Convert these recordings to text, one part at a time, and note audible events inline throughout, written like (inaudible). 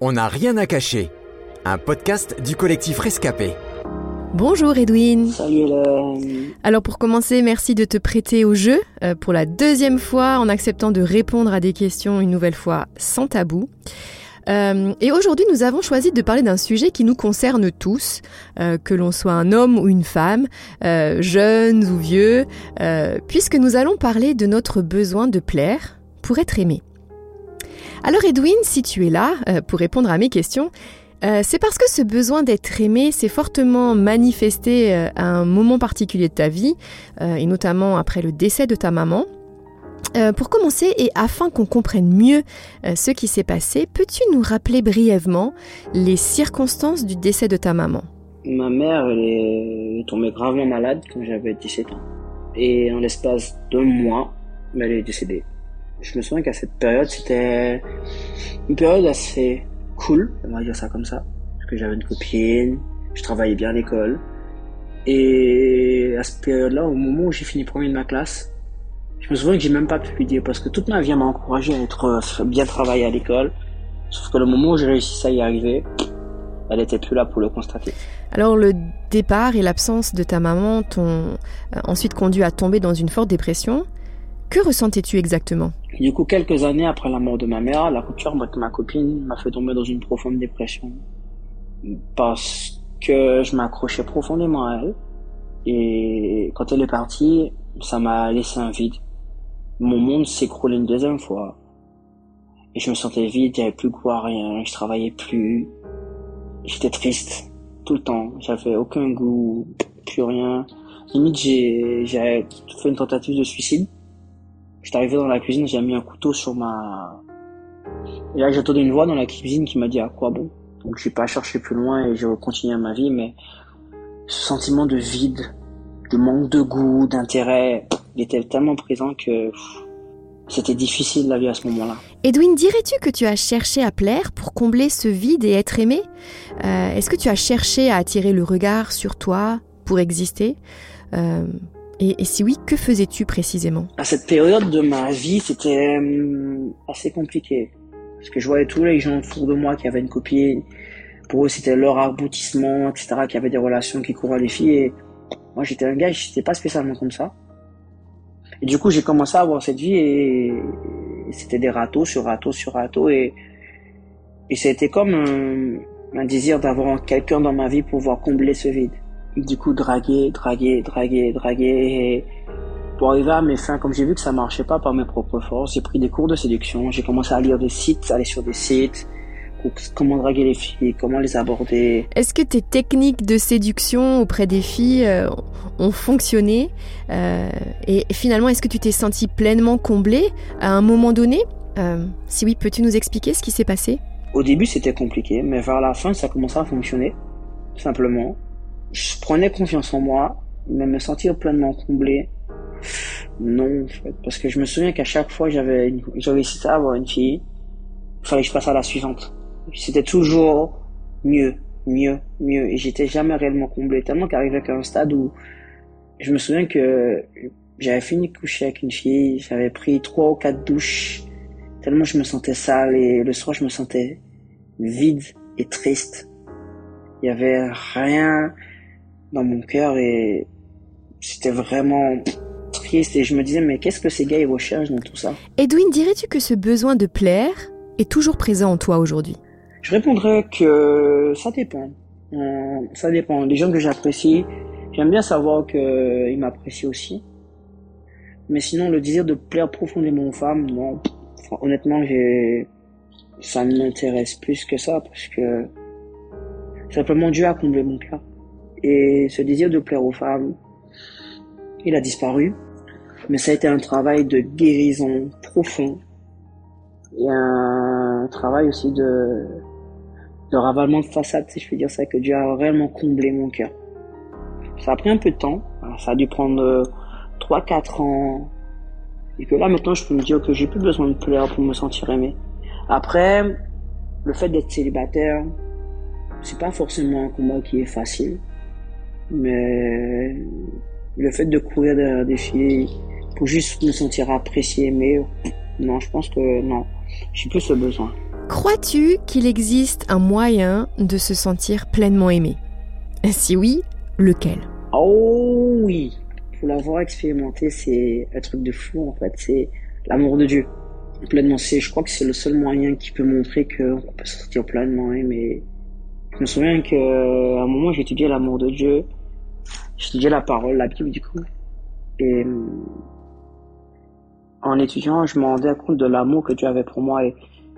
On n'a rien à cacher. Un podcast du collectif Rescapé. Bonjour Edwin. Salut Hélène. Alors pour commencer, merci de te prêter au jeu euh, pour la deuxième fois en acceptant de répondre à des questions une nouvelle fois sans tabou. Euh, et aujourd'hui, nous avons choisi de parler d'un sujet qui nous concerne tous, euh, que l'on soit un homme ou une femme, euh, jeunes ou vieux, euh, puisque nous allons parler de notre besoin de plaire pour être aimé. Alors Edwin, si tu es là euh, pour répondre à mes questions, euh, c'est parce que ce besoin d'être aimé s'est fortement manifesté euh, à un moment particulier de ta vie, et notamment après le décès de ta maman. Pour commencer, et afin qu'on comprenne mieux ce qui s'est passé, peux-tu nous rappeler brièvement les circonstances du décès de ta maman? Ma mère, est tombée gravement malade quand j'avais 17 ans. Et en l'espace d'un mois, elle est décédée. Je me souviens qu'à cette période, c'était une période assez cool, on va dire ça comme ça. Parce que j'avais une copine, je travaillais bien à l'école. Et à cette période-là, au moment où j'ai fini premier de ma classe, je me souviens que j'ai même pas pu lui dire parce que toute ma vie m'a encouragé à être euh, bien travailler à l'école. Sauf que le moment où j'ai réussi à y arriver, elle était plus là pour le constater. Alors le départ et l'absence de ta maman t'ont euh, ensuite conduit à tomber dans une forte dépression. Que ressentais-tu exactement? Du coup, quelques années après la mort de ma mère, la rupture avec ma copine m'a fait tomber dans une profonde dépression. Parce que je m'accrochais profondément à elle. Et quand elle est partie, ça m'a laissé un vide. Mon monde s'écroulait une deuxième fois. Et je me sentais vide, j'avais plus à rien, je travaillais plus. J'étais triste, tout le temps. J'avais aucun goût, plus rien. Limite, j'ai, j'ai fait une tentative de suicide. J'étais arrivé dans la cuisine, j'ai mis un couteau sur ma... Et là, j'ai entendu une voix dans la cuisine qui m'a dit à quoi bon? Donc, je suis pas cherché plus loin et j'ai continué ma vie, mais ce sentiment de vide, de manque de goût, d'intérêt, il était tellement présent que c'était difficile la vie à ce moment-là. Edwin, dirais-tu que tu as cherché à plaire pour combler ce vide et être aimé? Euh, Est-ce que tu as cherché à attirer le regard sur toi pour exister? Euh, et, si oui, que faisais-tu précisément? À cette période de ma vie, c'était hum, assez compliqué. Parce que je voyais tous les gens autour de moi qui avaient une copine. Pour eux, c'était leur aboutissement, etc., qui avaient des relations qui couraient les filles. Et moi, j'étais un gars, j'étais pas spécialement comme ça. Et du coup, j'ai commencé à avoir cette vie et, c'était des râteaux sur râteaux sur râteaux. Et, et c'était comme un, un désir d'avoir quelqu'un dans ma vie pour pouvoir combler ce vide. Du coup, draguer, draguer, draguer, draguer. Et pour arriver à mes fins, comme j'ai vu que ça marchait pas par mes propres forces, j'ai pris des cours de séduction. J'ai commencé à lire des sites, aller sur des sites, pour comment draguer les filles, comment les aborder. Est-ce que tes techniques de séduction auprès des filles euh, ont fonctionné Euh, Et finalement, est-ce que tu t'es senti pleinement comblé à un moment donné? Euh, Si oui, peux-tu nous expliquer ce qui s'est passé? Au début, c'était compliqué, mais vers la fin, ça commençait à fonctionner, simplement. Je prenais confiance en moi, mais me sentir pleinement comblé, non, en fait, parce que je me souviens qu'à chaque fois, j'avais, j'avais réussi à avoir une fille, il fallait que je passe à la suivante. C'était toujours mieux, mieux, mieux, et j'étais jamais réellement comblé, tellement qu'arrivait qu'à un stade où je me souviens que j'avais fini de coucher avec une fille, j'avais pris trois ou quatre douches, tellement je me sentais sale, et le soir, je me sentais vide et triste. Il y avait rien dans mon cœur et c'était vraiment triste et je me disais mais qu'est-ce que ces gars ils recherchent dans tout ça? Edwin, dirais-tu que ce besoin de plaire est toujours présent en toi aujourd'hui? Je répondrais que ça dépend. Euh, ça dépend. Les gens que j'apprécie, j'aime bien savoir qu'ils m'apprécient aussi. Mais sinon, le désir de plaire profondément aux femmes, non. Enfin, honnêtement, j'ai, ça ne m'intéresse plus que ça parce que simplement Dieu a comblé mon cœur. Et ce désir de plaire aux femmes, il a disparu. Mais ça a été un travail de guérison profond et un travail aussi de, de ravalement de façade, si je peux dire ça, que Dieu a réellement comblé mon cœur. Ça a pris un peu de temps, ça a dû prendre 3-4 ans, et que là maintenant je peux me dire que j'ai plus besoin de plaire pour me sentir aimé. Après, le fait d'être célibataire, c'est pas forcément un combat qui est facile, mais le fait de courir derrière des filles pour juste me sentir apprécié, aimé, non, je pense que non, j'ai plus ce besoin. Crois-tu qu'il existe un moyen de se sentir pleinement aimé? Si oui, lequel? Oh oui, pour l'avoir expérimenté, c'est un truc de fou en fait. C'est l'amour de Dieu. Pleinement, c'est, je crois que c'est le seul moyen qui peut montrer qu'on peut se sentir pleinement aimé. Je me souviens qu'à un moment, j'étudiais l'amour de Dieu. J'étudiais la parole, la Bible du coup. Et en étudiant, je me rendais compte de l'amour que Dieu avait pour moi. Et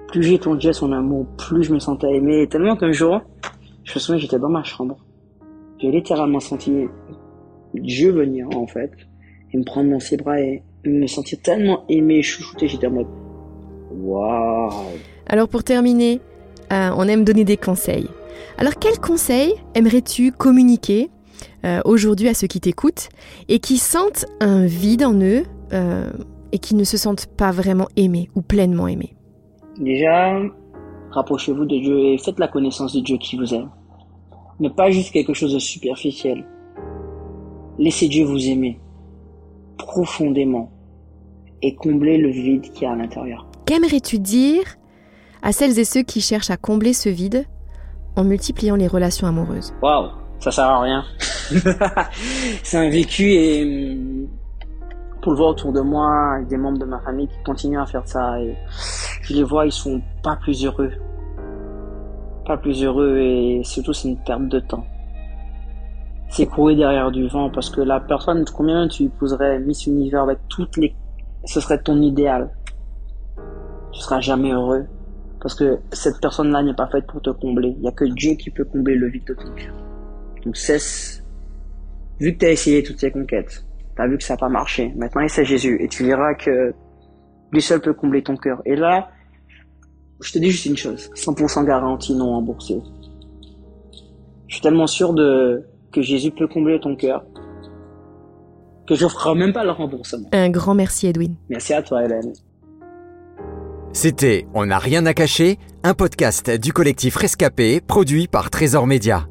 plus j'étendais son amour, plus je me sentais aimé. Et tellement qu'un jour, je me souviens, j'étais dans ma chambre. J'ai littéralement senti Dieu venir, en fait, et me prendre dans ses bras et me sentir tellement aimé, chouchouté. J'étais en mode, waouh. Alors pour terminer, euh, on aime donner des conseils. Alors quels conseils aimerais-tu communiquer euh, aujourd'hui à ceux qui t'écoutent et qui sentent un vide en eux euh, et qui ne se sentent pas vraiment aimés ou pleinement aimés Déjà, rapprochez-vous de Dieu et faites la connaissance de Dieu qui vous aime. Mais pas juste quelque chose de superficiel. Laissez Dieu vous aimer profondément et combler le vide qui y a à l'intérieur. Qu'aimerais-tu dire à celles et ceux qui cherchent à combler ce vide en multipliant les relations amoureuses? Waouh, ça sert à rien. (laughs) c'est un vécu et hum, pour le voir autour de moi, avec des membres de ma famille qui continuent à faire ça je les vois, ils sont pas plus heureux. Pas plus heureux et surtout c'est une perte de temps. C'est courir derrière du vent parce que la personne, combien tu épouserais Miss Univers avec toutes les, ce serait ton idéal. Tu seras jamais heureux parce que cette personne-là n'est pas faite pour te combler. Il y a que Dieu qui peut combler le vide de ton cœur. Donc cesse. Vu que tu as essayé toutes ces conquêtes, tu as vu que ça n'a pas marché. Maintenant, essaie Jésus et tu verras que lui seul peut combler ton cœur. Et là, je te dis juste une chose, 100% garantie non remboursé. Je suis tellement sûr de que Jésus peut combler ton cœur que je ferai même pas le remboursement. Un grand merci Edwin. Merci à toi Hélène. C'était On n'a rien à cacher, un podcast du collectif Rescapé produit par Trésor Média.